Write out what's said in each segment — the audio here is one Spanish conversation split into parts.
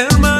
Hermano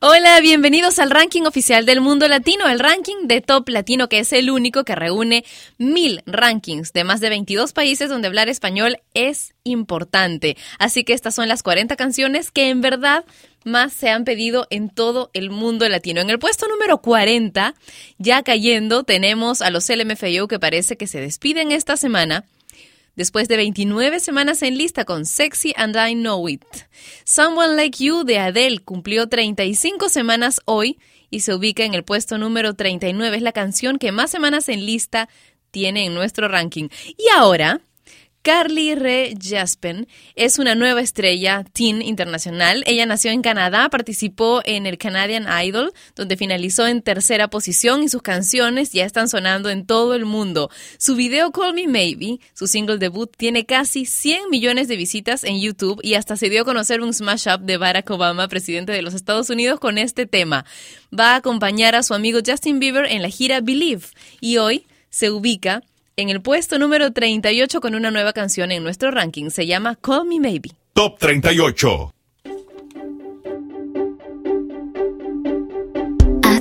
Hola, bienvenidos al ranking oficial del mundo latino, el ranking de Top Latino, que es el único que reúne mil rankings de más de 22 países donde hablar español es importante. Así que estas son las 40 canciones que en verdad más se han pedido en todo el mundo latino. En el puesto número 40, ya cayendo, tenemos a los LMFAO que parece que se despiden esta semana después de 29 semanas en lista con Sexy and I Know It. Someone Like You de Adele cumplió 35 semanas hoy y se ubica en el puesto número 39. Es la canción que más semanas en lista tiene en nuestro ranking. Y ahora... Carly Rae Jaspen es una nueva estrella teen internacional. Ella nació en Canadá, participó en el Canadian Idol, donde finalizó en tercera posición y sus canciones ya están sonando en todo el mundo. Su video Call Me Maybe, su single debut, tiene casi 100 millones de visitas en YouTube y hasta se dio a conocer un smash up de Barack Obama, presidente de los Estados Unidos, con este tema. Va a acompañar a su amigo Justin Bieber en la gira Believe y hoy se ubica en el puesto número 38 con una nueva canción en nuestro ranking. Se llama Call Me Maybe. Top 38. I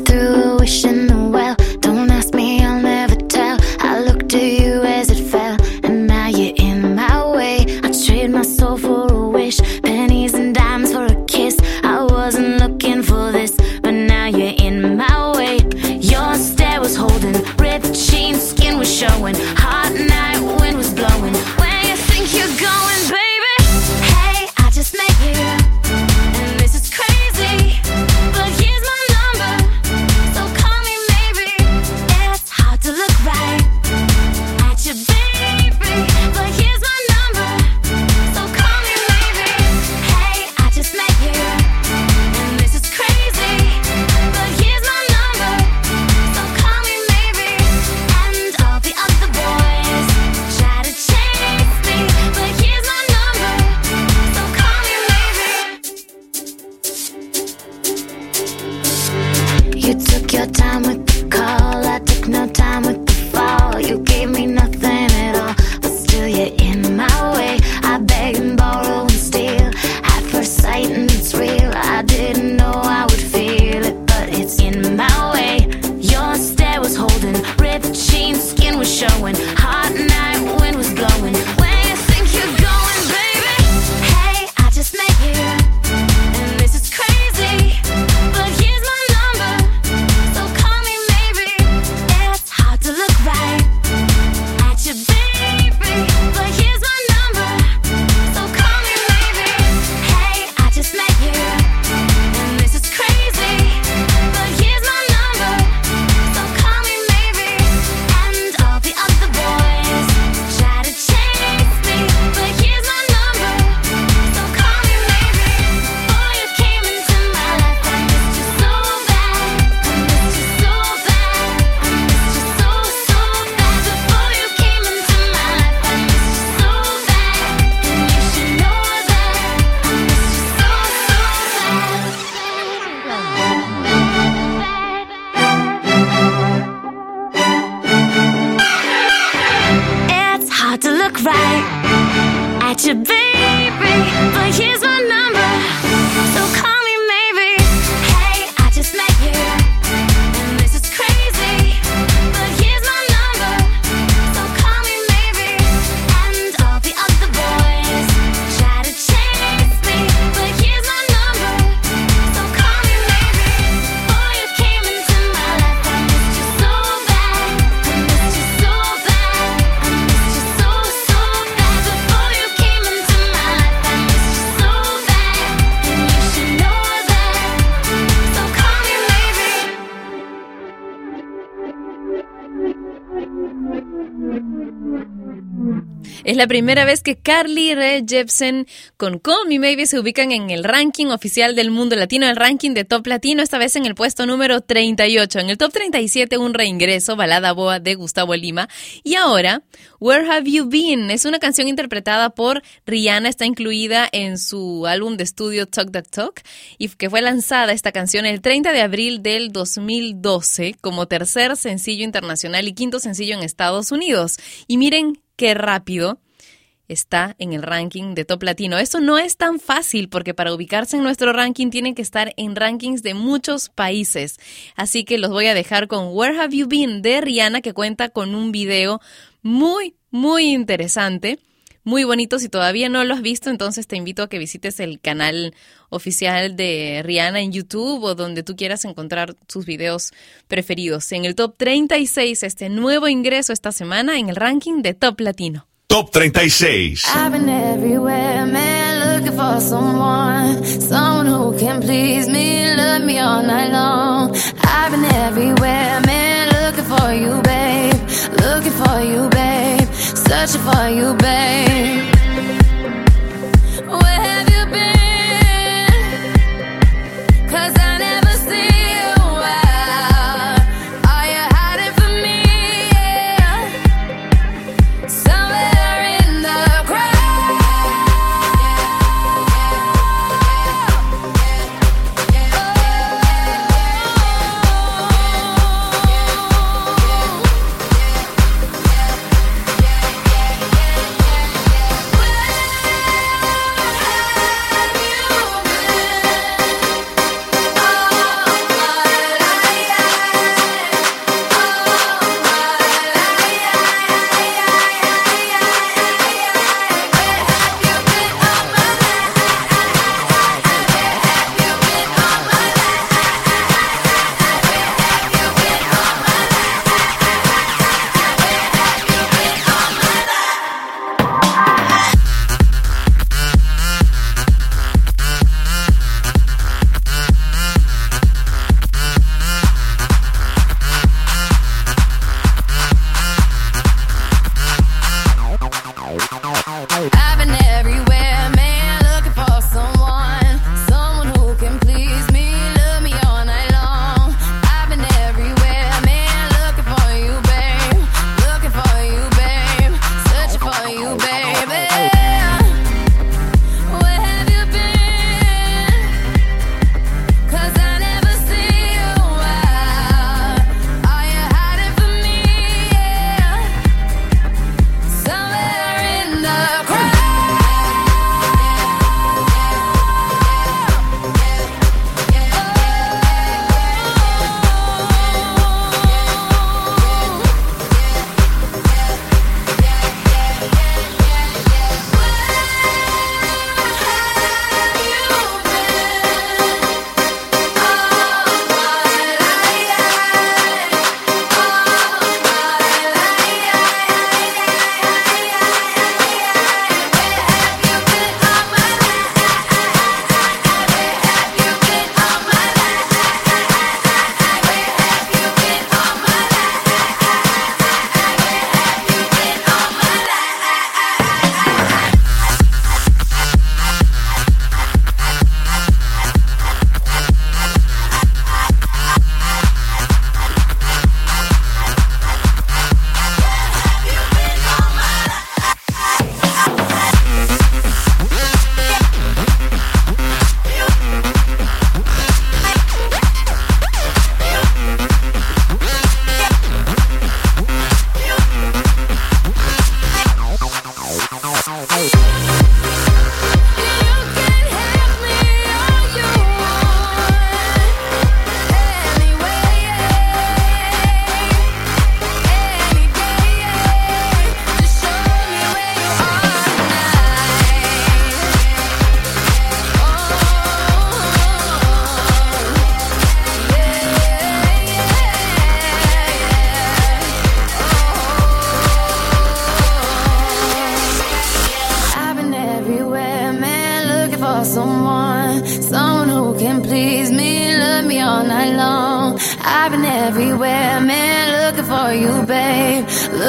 La primera vez que Carly Rae Jepsen con Call Me Maybe se ubican en el ranking oficial del mundo latino, el ranking de top latino, esta vez en el puesto número 38. En el top 37, un reingreso, Balada Boa de Gustavo Lima. Y ahora, Where Have You Been? Es una canción interpretada por Rihanna, está incluida en su álbum de estudio Talk That Talk y que fue lanzada esta canción el 30 de abril del 2012 como tercer sencillo internacional y quinto sencillo en Estados Unidos. Y miren qué rápido está en el ranking de Top Latino. Eso no es tan fácil porque para ubicarse en nuestro ranking tienen que estar en rankings de muchos países. Así que los voy a dejar con Where Have You Been de Rihanna que cuenta con un video muy, muy interesante. Muy bonito, si todavía no lo has visto, entonces te invito a que visites el canal oficial de Rihanna en YouTube o donde tú quieras encontrar sus videos preferidos. En el top 36, este nuevo ingreso esta semana en el ranking de Top Latino. Top 36. I've been everywhere, man, looking for someone, someone who can please me, love me all night long. I've been everywhere, man, looking for you, babe, looking for you, babe, searching for you, babe. Where have you been? 'Cause I never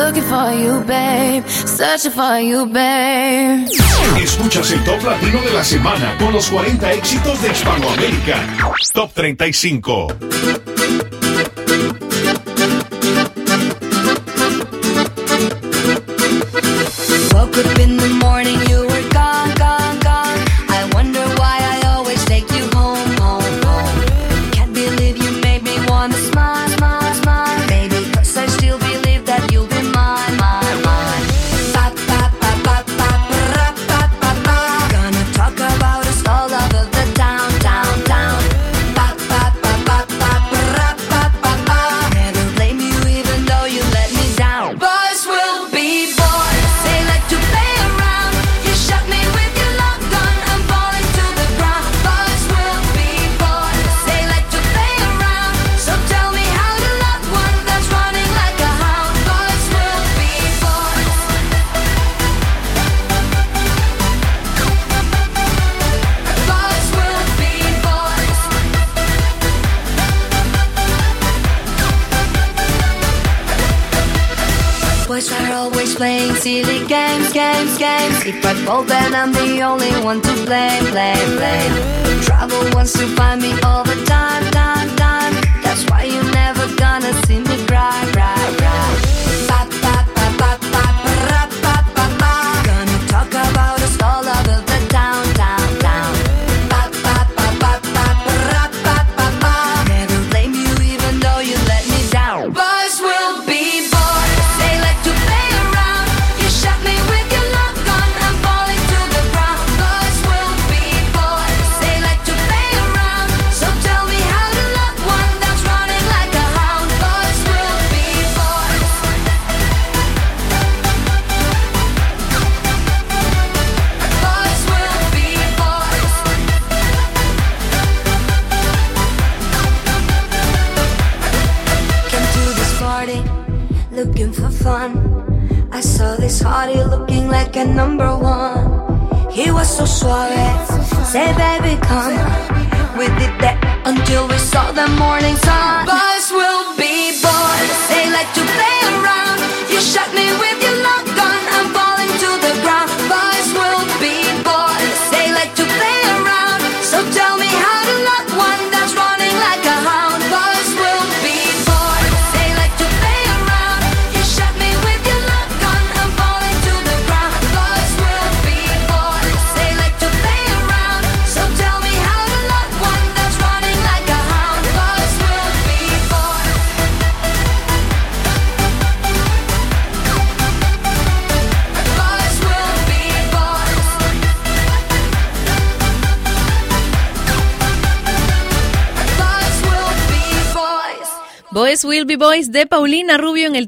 Looking Escuchas el top latino de la semana con los 40 éxitos de Hispanoamérica. Top 35.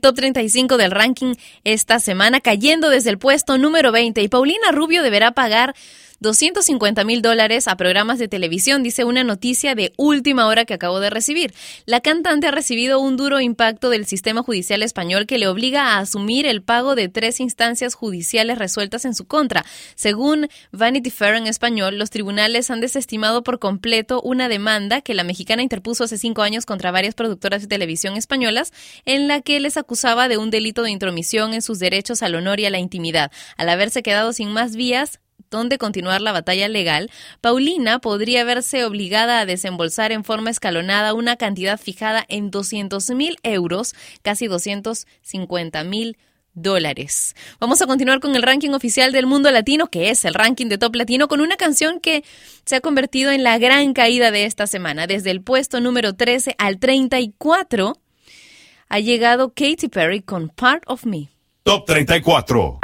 top 35 del ranking esta semana, cayendo desde el puesto número 20. Y Paulina Rubio deberá pagar 250 mil dólares a programas de televisión, dice una noticia de última hora que acabo de recibir. La cantante ha recibido un duro impacto del sistema judicial español que le obliga a asumir el pago de tres instancias judiciales resueltas en su contra. Según Vanity Fair en español, los tribunales han desestimado por completo una demanda que la mexicana interpuso hace cinco años contra varias productoras de televisión españolas en la que les acusaba de un delito de intromisión en sus derechos al honor y a la intimidad. Al haberse quedado sin más vías, donde continuar la batalla legal, Paulina podría verse obligada a desembolsar en forma escalonada una cantidad fijada en 200.000 euros, casi 250.000 dólares. Vamos a continuar con el ranking oficial del mundo latino, que es el ranking de top latino, con una canción que se ha convertido en la gran caída de esta semana. Desde el puesto número 13 al 34 ha llegado Katy Perry con Part of Me. Top 34.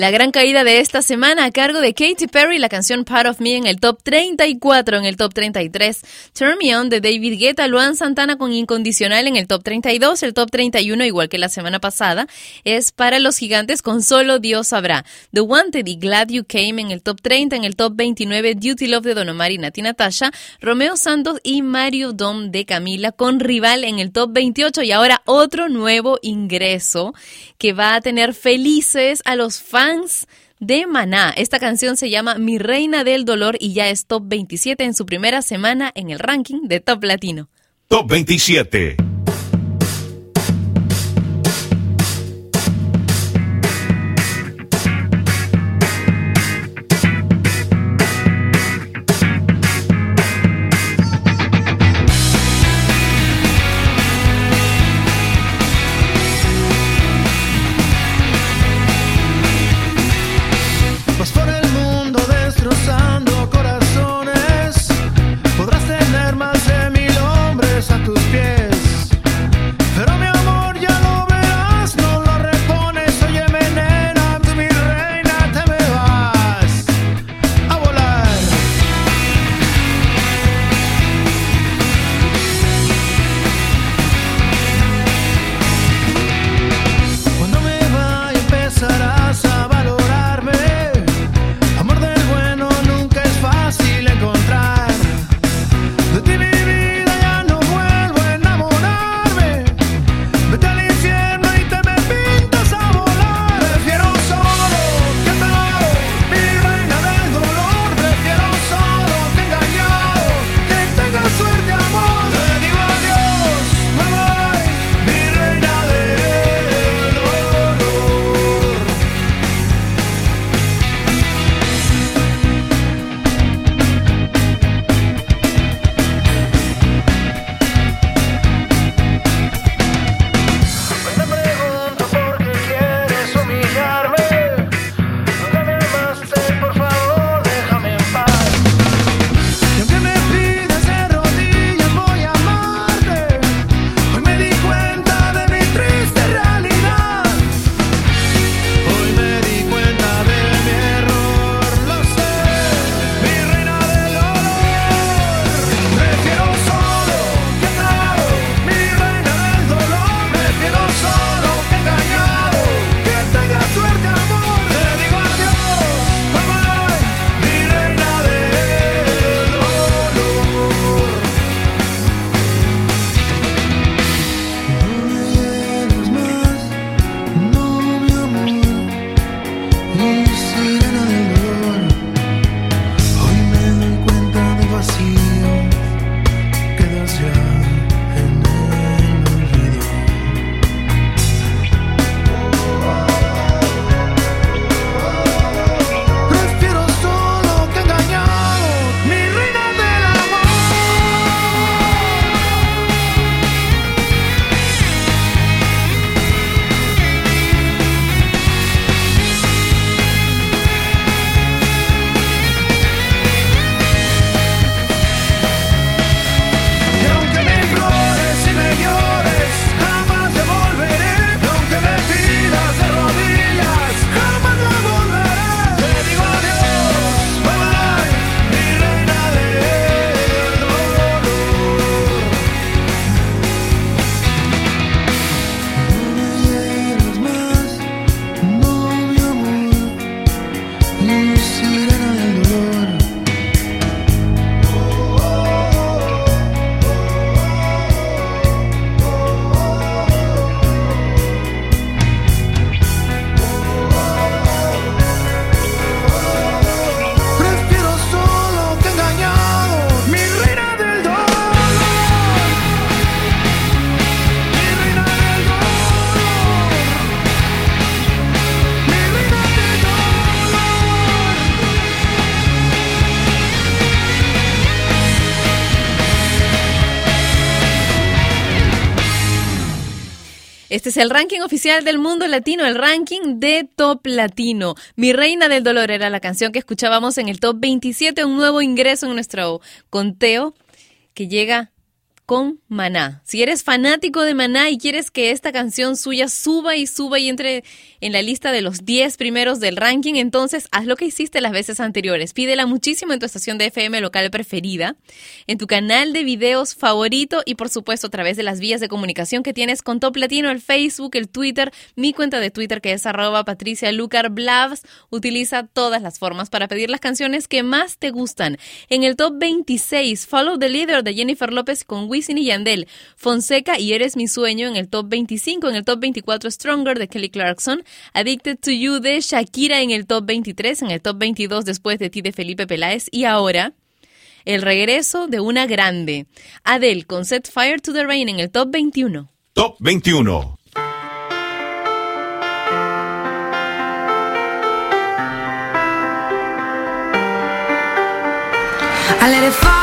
La gran caída de esta semana a cargo de Katy Perry, la canción Part of Me en el top 34, en el top 33. Turn Me On de David Guetta, Luan Santana con Incondicional en el top 32, el top 31, igual que la semana pasada, es para los gigantes con Solo Dios sabrá. The Wanted y Glad You Came en el top 30, en el top 29, Duty Love de Don Omar y Nati Natasha, Romeo Santos y Mario Dom de Camila con Rival en el top 28 y ahora otro nuevo ingreso que va a tener felices a los fans de Maná. Esta canción se llama Mi Reina del Dolor y ya es top 27 en su primera semana en el ranking de Top Latino. Top 27. Es el ranking oficial del mundo latino, el ranking de Top Latino. Mi Reina del Dolor era la canción que escuchábamos en el Top 27, un nuevo ingreso en nuestro conteo que llega con Maná. Si eres fanático de Maná y quieres que esta canción suya suba y suba y entre en la lista de los 10 primeros del ranking, entonces haz lo que hiciste las veces anteriores. Pídela muchísimo en tu estación de FM local preferida, en tu canal de videos favorito y por supuesto a través de las vías de comunicación que tienes con Top Latino, el Facebook, el Twitter, mi cuenta de Twitter que es arroba Patricia Lucar Blavs. Utiliza todas las formas para pedir las canciones que más te gustan. En el top 26, Follow the Leader de Jennifer López con Wisin y Yandel, Fonseca y Eres mi sueño en el top 25, en el top 24 Stronger de Kelly Clarkson, Addicted to You de Shakira en el top 23, en el top 22 Después de ti de Felipe Peláez y ahora el regreso de una grande, Adele con Set Fire to the Rain en el top 21. Top 21. I let it fall,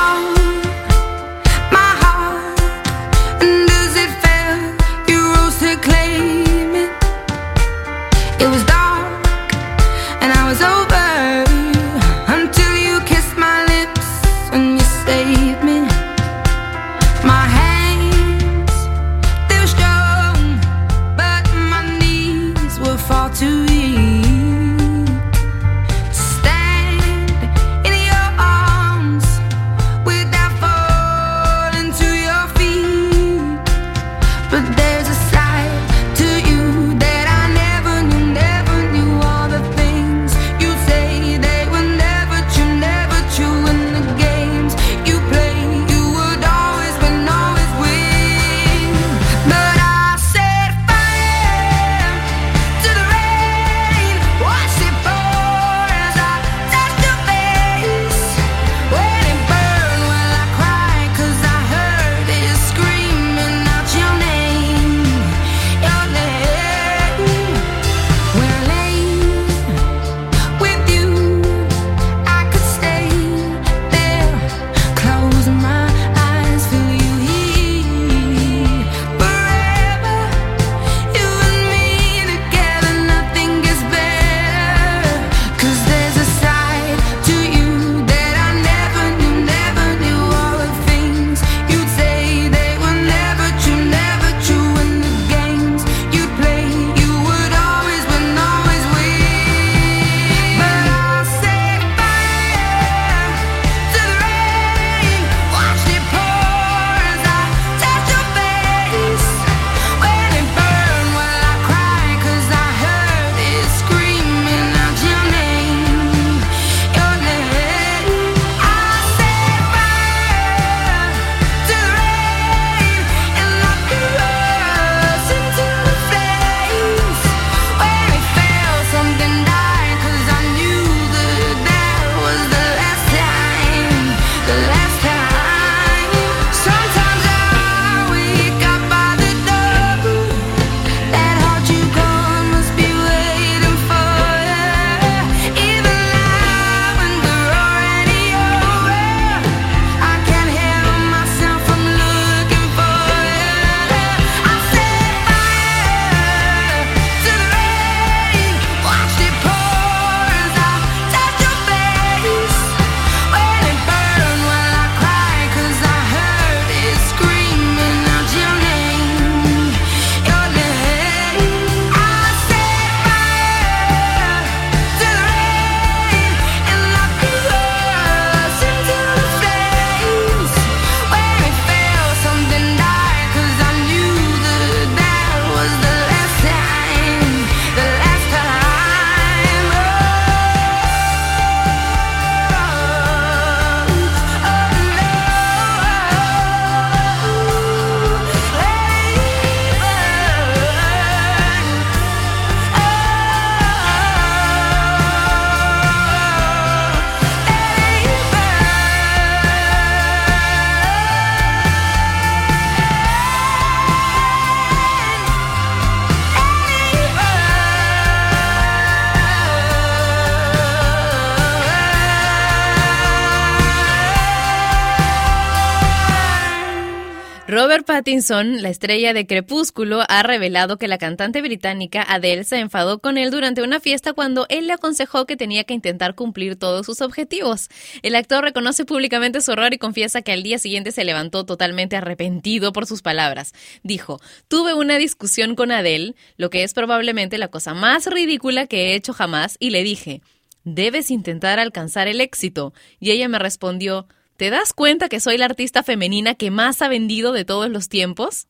Pattinson, la estrella de Crepúsculo, ha revelado que la cantante británica Adele se enfadó con él durante una fiesta cuando él le aconsejó que tenía que intentar cumplir todos sus objetivos. El actor reconoce públicamente su error y confiesa que al día siguiente se levantó totalmente arrepentido por sus palabras. Dijo, tuve una discusión con Adele, lo que es probablemente la cosa más ridícula que he hecho jamás, y le dije, debes intentar alcanzar el éxito. Y ella me respondió, ¿Te das cuenta que soy la artista femenina que más ha vendido de todos los tiempos?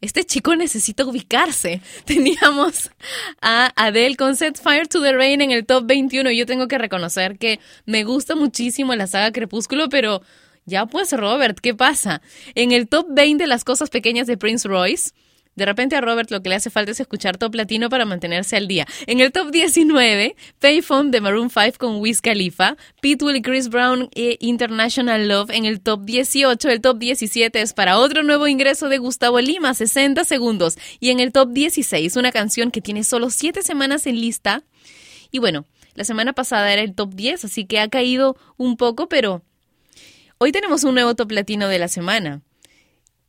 Este chico necesita ubicarse. Teníamos a Adele con Set Fire to the Rain en el top 21 y yo tengo que reconocer que me gusta muchísimo la saga Crepúsculo, pero ya pues Robert, ¿qué pasa? En el top 20 las cosas pequeñas de Prince Royce, de repente a Robert lo que le hace falta es escuchar top latino para mantenerse al día. En el top 19, Payphone de Maroon 5 con Wiz Khalifa, Pitbull y Chris Brown e International Love en el top 18. El top 17 es para otro nuevo ingreso de Gustavo Lima, 60 segundos. Y en el top 16, una canción que tiene solo 7 semanas en lista. Y bueno, la semana pasada era el top 10, así que ha caído un poco, pero hoy tenemos un nuevo top latino de la semana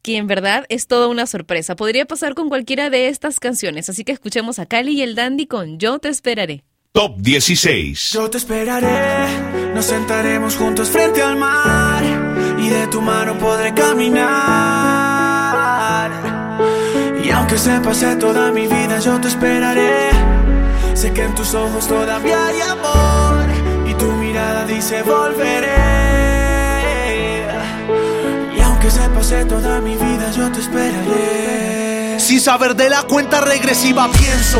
que en verdad es toda una sorpresa. Podría pasar con cualquiera de estas canciones, así que escuchemos a Cali y el Dandy con Yo te esperaré. Top 16. Yo te esperaré, nos sentaremos juntos frente al mar y de tu mano podré caminar. Y aunque se pase toda mi vida, yo te esperaré. Sé que en tus ojos todavía hay amor y tu mirada dice volveré. Se pase toda mi vida, yo te esperaré. Sin saber de la cuenta regresiva pienso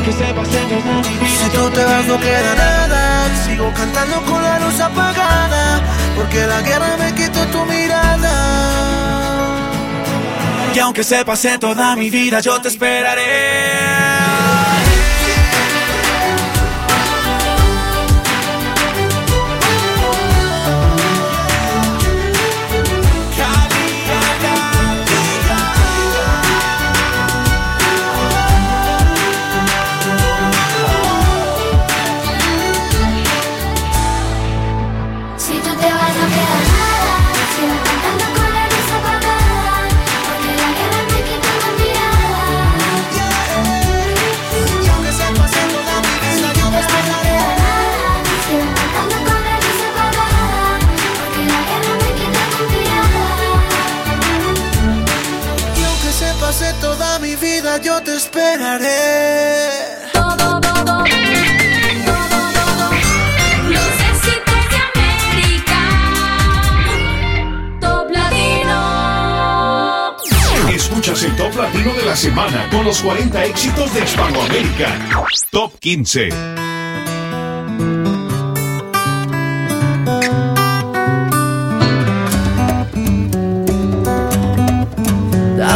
Aunque se pase toda mi vida, si tú te vas, no queda nada. Sigo cantando con la luz apagada, porque la guerra me quitó tu mirada. Y aunque se pase toda mi vida, yo te esperaré. El Top Latino de la semana con los 40 éxitos de Hispanoamérica. Top 15.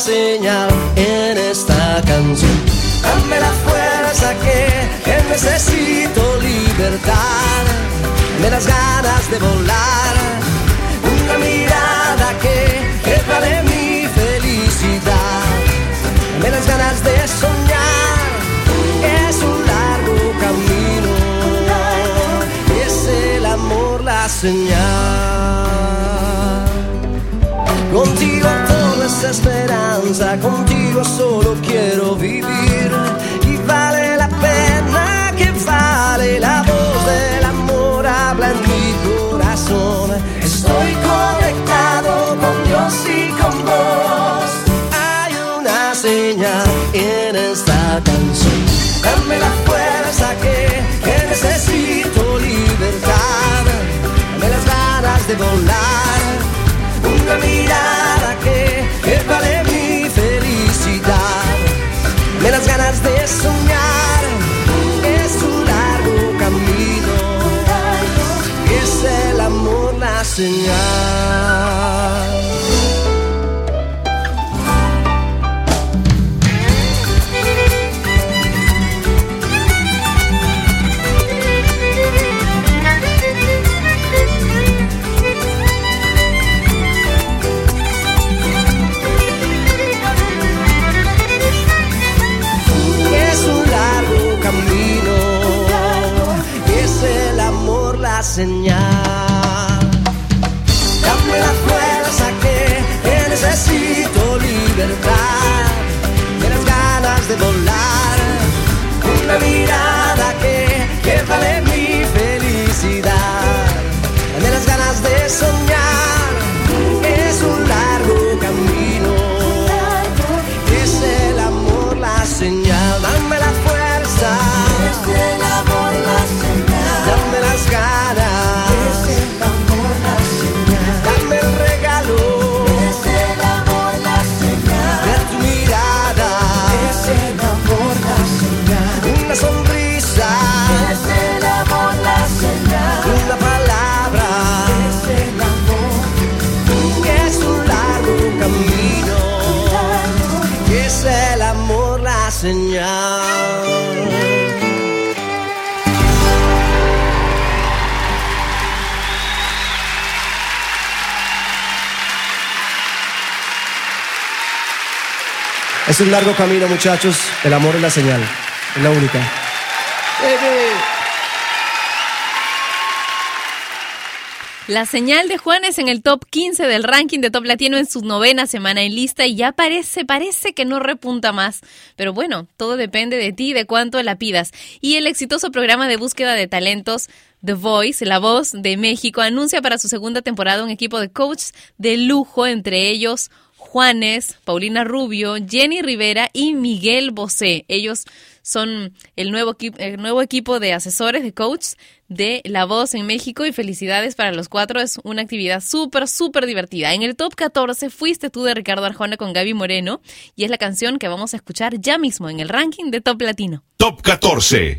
Señal en esta canción. Dame la fuerza que, que necesito libertad. Dame las ganas de volar una mirada que, que vale mi felicidad. Dame las ganas de soñar, es un largo camino, es el amor la señal. Contigo es esperanza, contigo solo quiero vivir y vale la pena que vale la voz del amor habla en mi corazón. Estoy conectado con Dios y con vos. Hay una señal en esta canción. Dame la fuerza que, que necesito libertad. Dame las ganas de volar. Una mirada las ganas de soñar. Es un largo camino. Es el amor la señal. Necesito libertad, de las ganas de volar, una mirada que, que vale mi felicidad, de las ganas de soñar, Es un largo camino, muchachos. El amor es la señal. Es la única. La señal de Juanes en el top 15 del ranking de Top Latino en su novena semana en lista y ya parece, parece que no repunta más. Pero bueno, todo depende de ti de cuánto la pidas. Y el exitoso programa de búsqueda de talentos The Voice, La Voz de México, anuncia para su segunda temporada un equipo de coaches de lujo, entre ellos Juanes, Paulina Rubio, Jenny Rivera y Miguel Bosé. Ellos son el nuevo, el nuevo equipo de asesores, de coaches de La Voz en México y felicidades para los cuatro. Es una actividad súper, súper divertida. En el top 14 fuiste tú de Ricardo Arjona con Gaby Moreno y es la canción que vamos a escuchar ya mismo en el ranking de Top Latino. Top 14.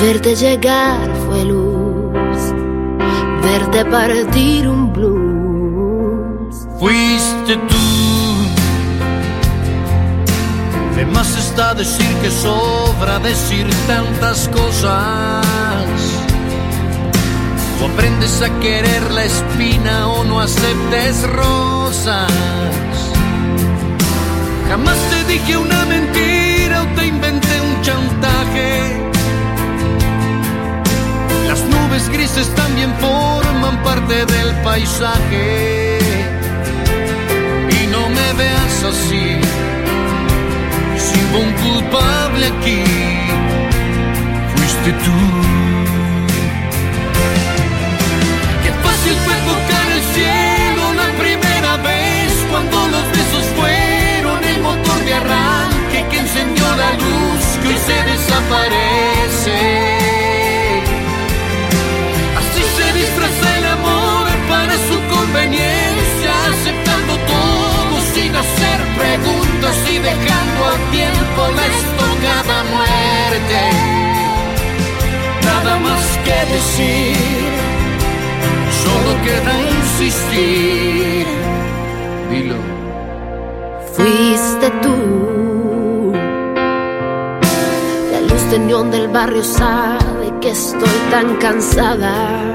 Verte llegar fue luz, verte partir un blues. Fuiste tú. De más está decir que sobra decir tantas cosas. O aprendes a querer la espina o no aceptes rosas. Jamás te dije una mentira parte del paisaje. Y no me veas así, si hubo un culpable aquí, fuiste tú. Qué fácil fue tocar el cielo la primera vez cuando los besos fueron el motor de arranque que encendió la luz que hoy se desaparece. Conveniencia, aceptando todo sin hacer preguntas y dejando a tiempo la estocada muerte. Nada más que decir, solo queda insistir. Dilo. Fuiste tú. La luz del barrio sabe que estoy tan cansada.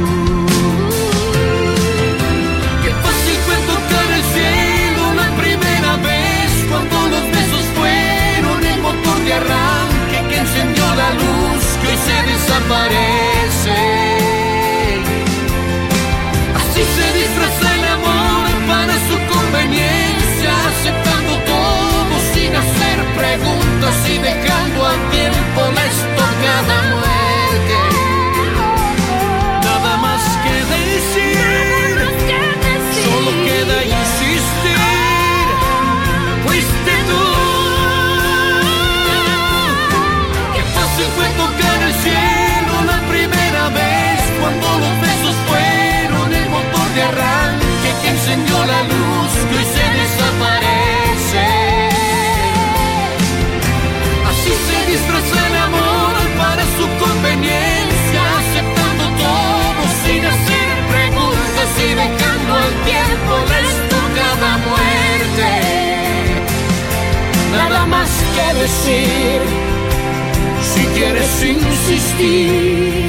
Se quieres insistir,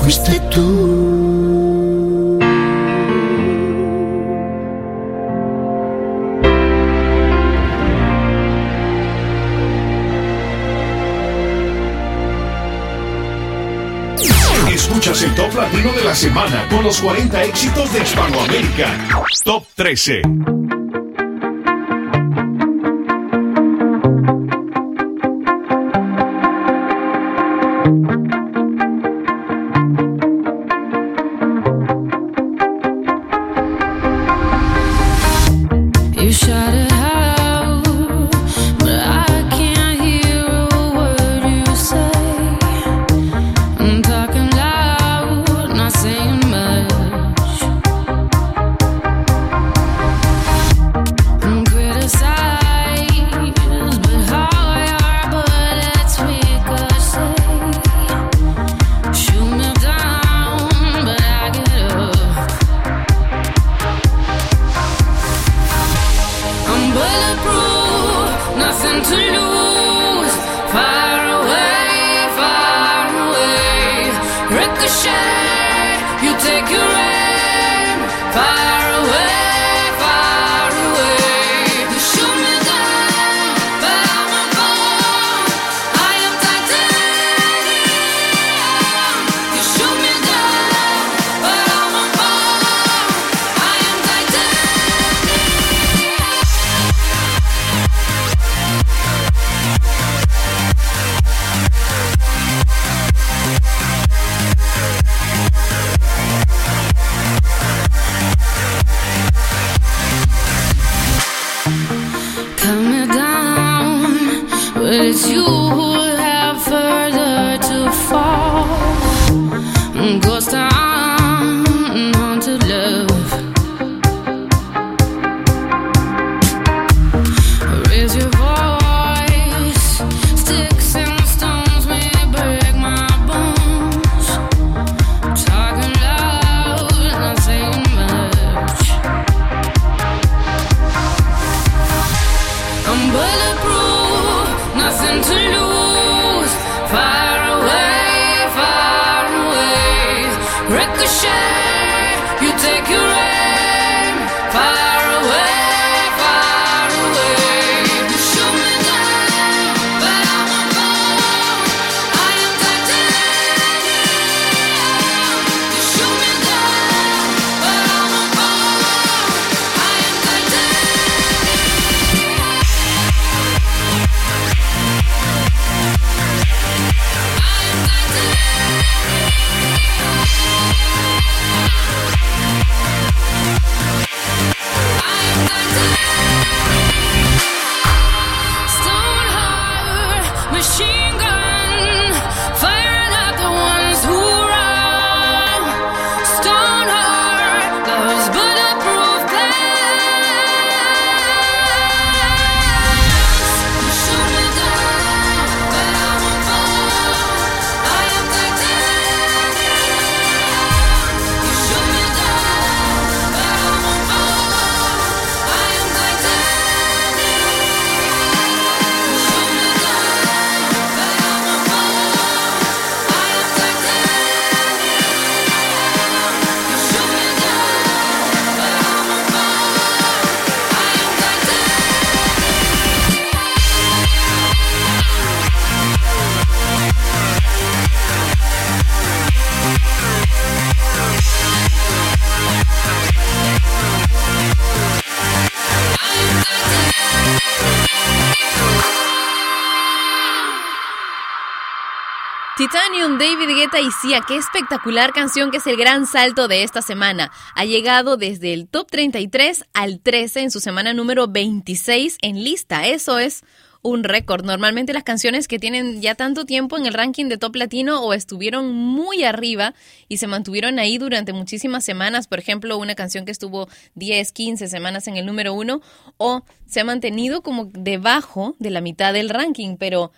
fuiste tú. Escuchas el top latino de la semana con los 40 éxitos de Hispanoamérica. Top 13. Sia, qué espectacular canción que es el gran salto de esta semana. Ha llegado desde el top 33 al 13 en su semana número 26 en lista. Eso es un récord. Normalmente las canciones que tienen ya tanto tiempo en el ranking de top latino o estuvieron muy arriba y se mantuvieron ahí durante muchísimas semanas, por ejemplo, una canción que estuvo 10, 15 semanas en el número uno, o se ha mantenido como debajo de la mitad del ranking, pero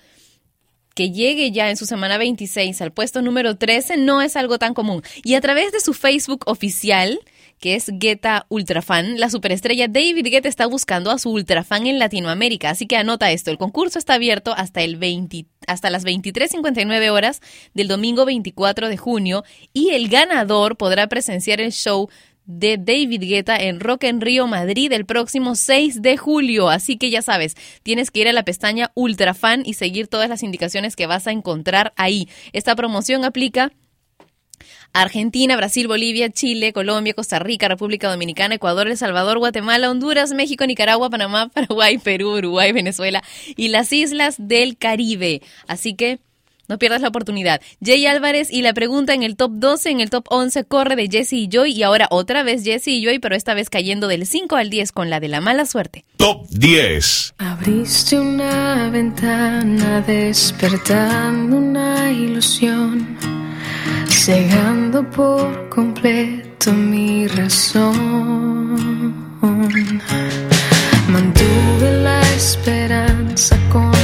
que llegue ya en su semana 26 al puesto número 13 no es algo tan común. Y a través de su Facebook oficial, que es Guetta Ultrafan, la superestrella David Guetta está buscando a su ultrafan en Latinoamérica. Así que anota esto, el concurso está abierto hasta, el 20 hasta las 23.59 horas del domingo 24 de junio y el ganador podrá presenciar el show de David Guetta en Rock en Río, Madrid, el próximo 6 de julio. Así que ya sabes, tienes que ir a la pestaña Ultra Fan y seguir todas las indicaciones que vas a encontrar ahí. Esta promoción aplica Argentina, Brasil, Bolivia, Chile, Colombia, Costa Rica, República Dominicana, Ecuador, El Salvador, Guatemala, Honduras, México, Nicaragua, Panamá, Paraguay, Perú, Uruguay, Venezuela y las islas del Caribe. Así que no pierdas la oportunidad. Jay Álvarez y la pregunta en el top 12, en el top 11 corre de Jesse y Joy y ahora otra vez Jesse y Joy, pero esta vez cayendo del 5 al 10 con la de la mala suerte. Top 10. Abriste una ventana despertando una ilusión, cegando por completo mi razón. Mantuve la esperanza conociendo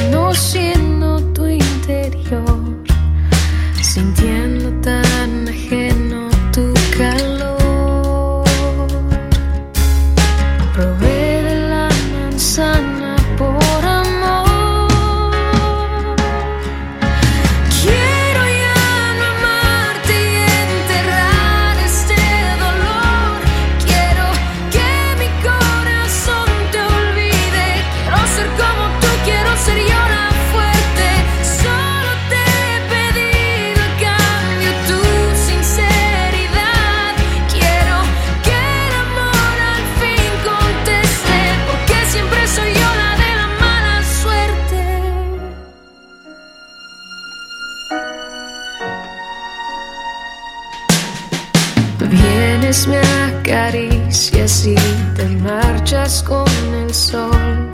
Vienes, me acaricias y te marchas con el sol.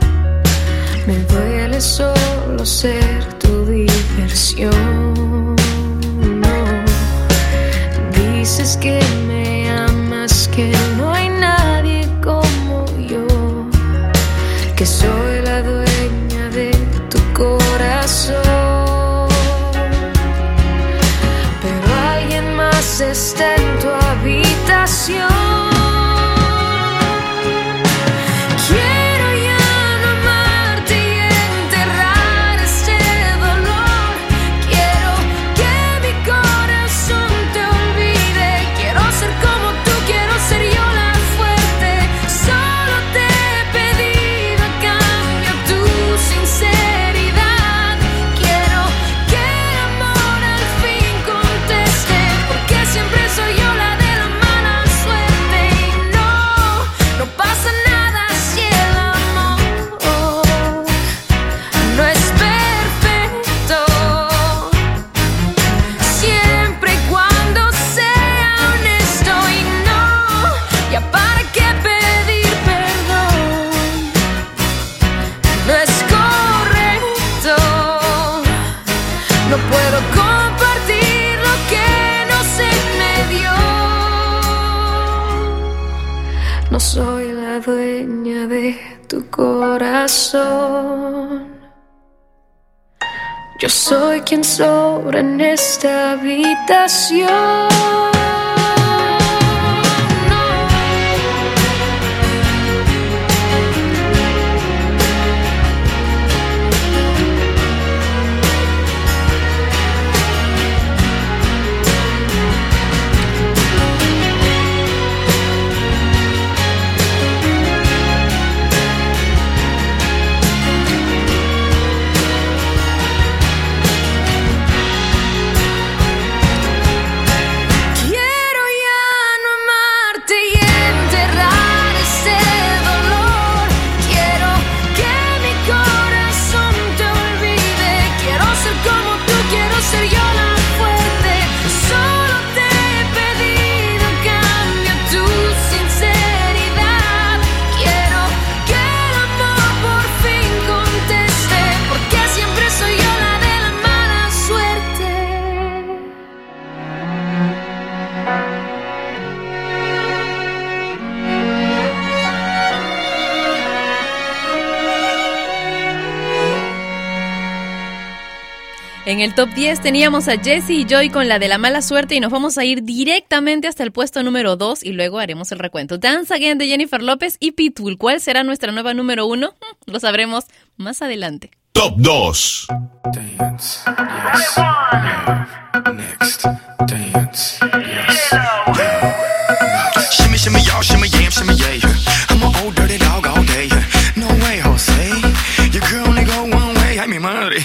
Me duele solo ser tu diversión. No. Dices que me amas, que soy quien sobra en esta habitación. En el top 10 teníamos a Jesse y Joy con la de la mala suerte y nos vamos a ir directamente hasta el puesto número 2 y luego haremos el recuento. Dance Again de Jennifer López y Pitbull. ¿Cuál será nuestra nueva número 1? Lo sabremos más adelante. Top 2. Dance, yes, next, dance, yes, Shimmy, shimmy, y'all, shimmy, yam, shimmy, yeah. I'm an old dirty dog all day. No way, Jose. Your girl only go one way. I mean, money.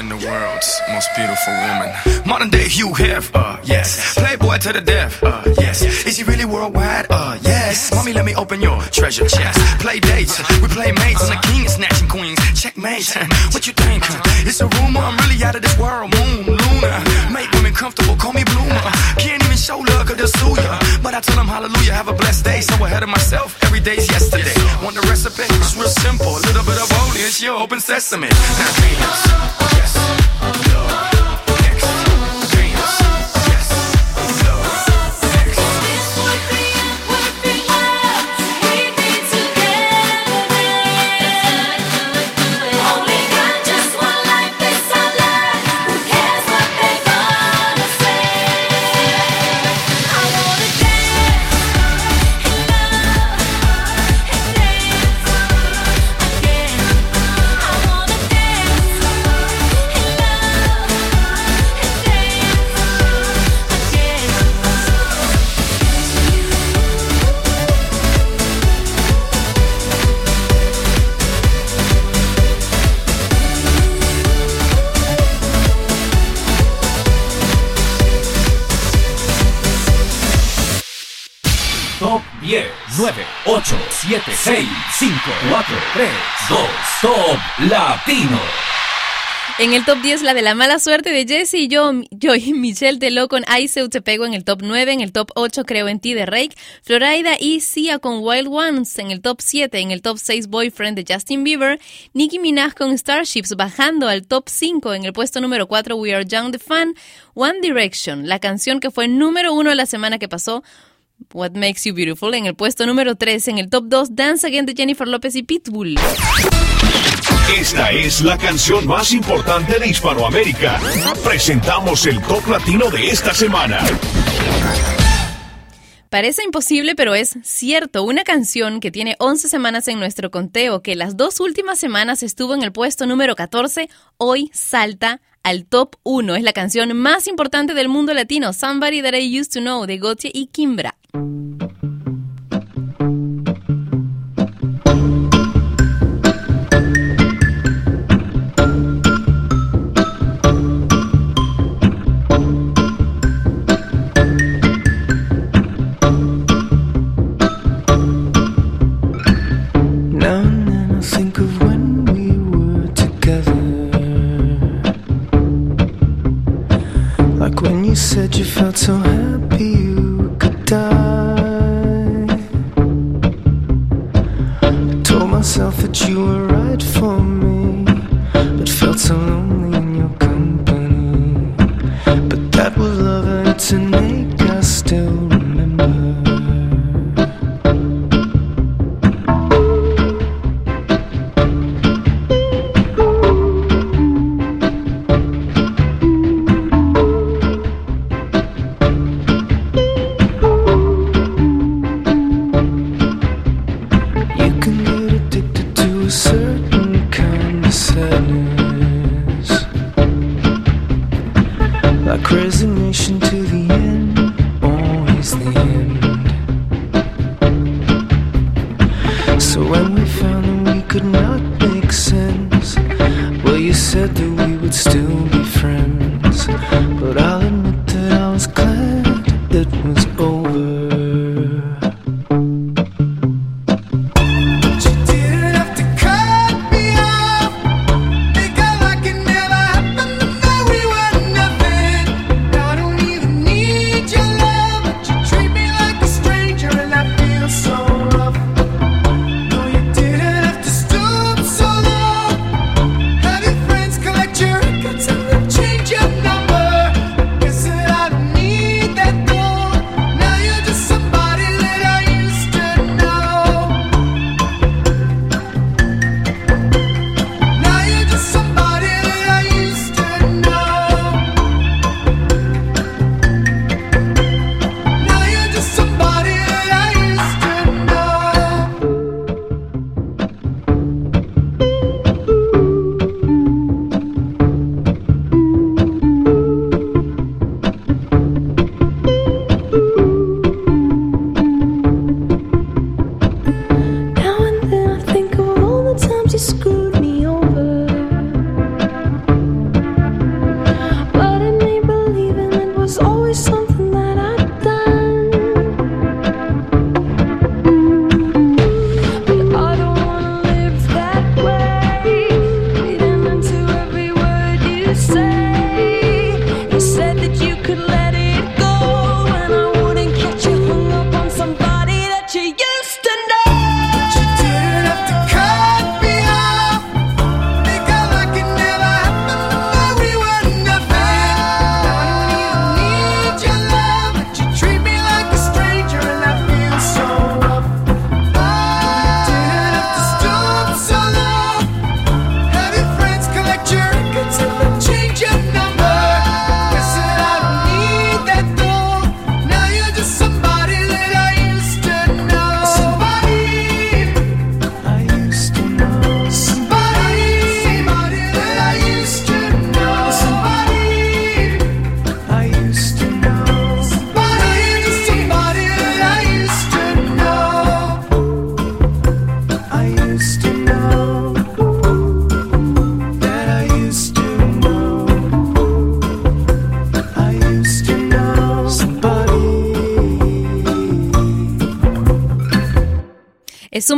in the world's most beautiful woman. Modern day Hugh Hef, uh, yes. Playboy to the death, uh, yes. Is he really worldwide? Uh, yes. Mommy, let me open your treasure chest. Play dates, we play mates, and the king is snatching queens. Checkmate, what you think? It's a rumor, I'm really out of this world. Moon, Luna, make women comfortable, call me Bloomer. Can't even show love, cause they'll sue ya. But I tell them hallelujah, have a blessed day. So ahead of myself, every day's yesterday. Want the recipe? It's real simple. A little bit of holy, it's your open sesame. Yes. 7, 6, 5, 4, 3, 2, Top Latino. En el top 10, la de la mala suerte de Jesse y yo, yo y Michelle Teló con I Seu Te Pego en el top 9, en el top 8 Creo en ti de Rake, Florida y Sia con Wild Ones en el top 7, en el top 6 Boyfriend de Justin Bieber, Nicki Minaj con Starships bajando al top 5, en el puesto número 4 We Are Young the Fan, One Direction, la canción que fue número 1 la semana que pasó, What Makes You Beautiful en el puesto número 3, en el top 2 Dance Again de Jennifer López y Pitbull. Esta es la canción más importante de Hispanoamérica. Presentamos el top latino de esta semana. Parece imposible, pero es cierto. Una canción que tiene 11 semanas en nuestro conteo, que las dos últimas semanas estuvo en el puesto número 14, hoy salta al top 1. Es la canción más importante del mundo latino, Somebody That I Used to Know, de Gotye y Kimbra. It was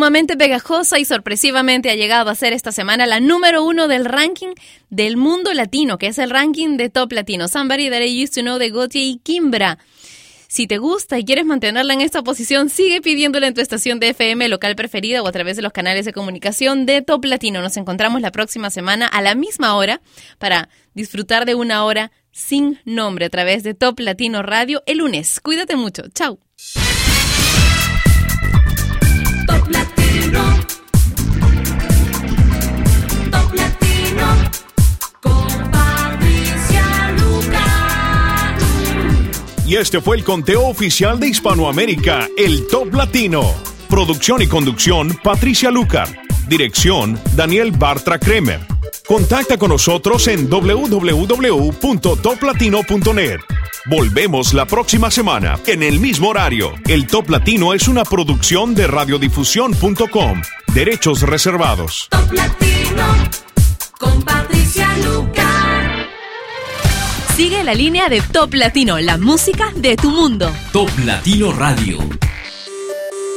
sumamente pegajosa y sorpresivamente ha llegado a ser esta semana la número uno del ranking del mundo latino, que es el ranking de top latino. Somebody That I Used to Know de Gautier y Kimbra. Si te gusta y quieres mantenerla en esta posición, sigue pidiéndola en tu estación de FM local preferida o a través de los canales de comunicación de Top Latino. Nos encontramos la próxima semana a la misma hora para disfrutar de una hora sin nombre a través de Top Latino Radio el lunes. Cuídate mucho. Chao. Y este fue el conteo oficial de Hispanoamérica, el Top Latino. Producción y conducción, Patricia Lucar. Dirección, Daniel Bartra Kremer. Contacta con nosotros en www.toplatino.net. Volvemos la próxima semana, en el mismo horario. El Top Latino es una producción de radiodifusión.com. Derechos reservados. Top Latino. Con Patricia Luca. Sigue la línea de Top Latino, la música de tu mundo. Top Latino Radio.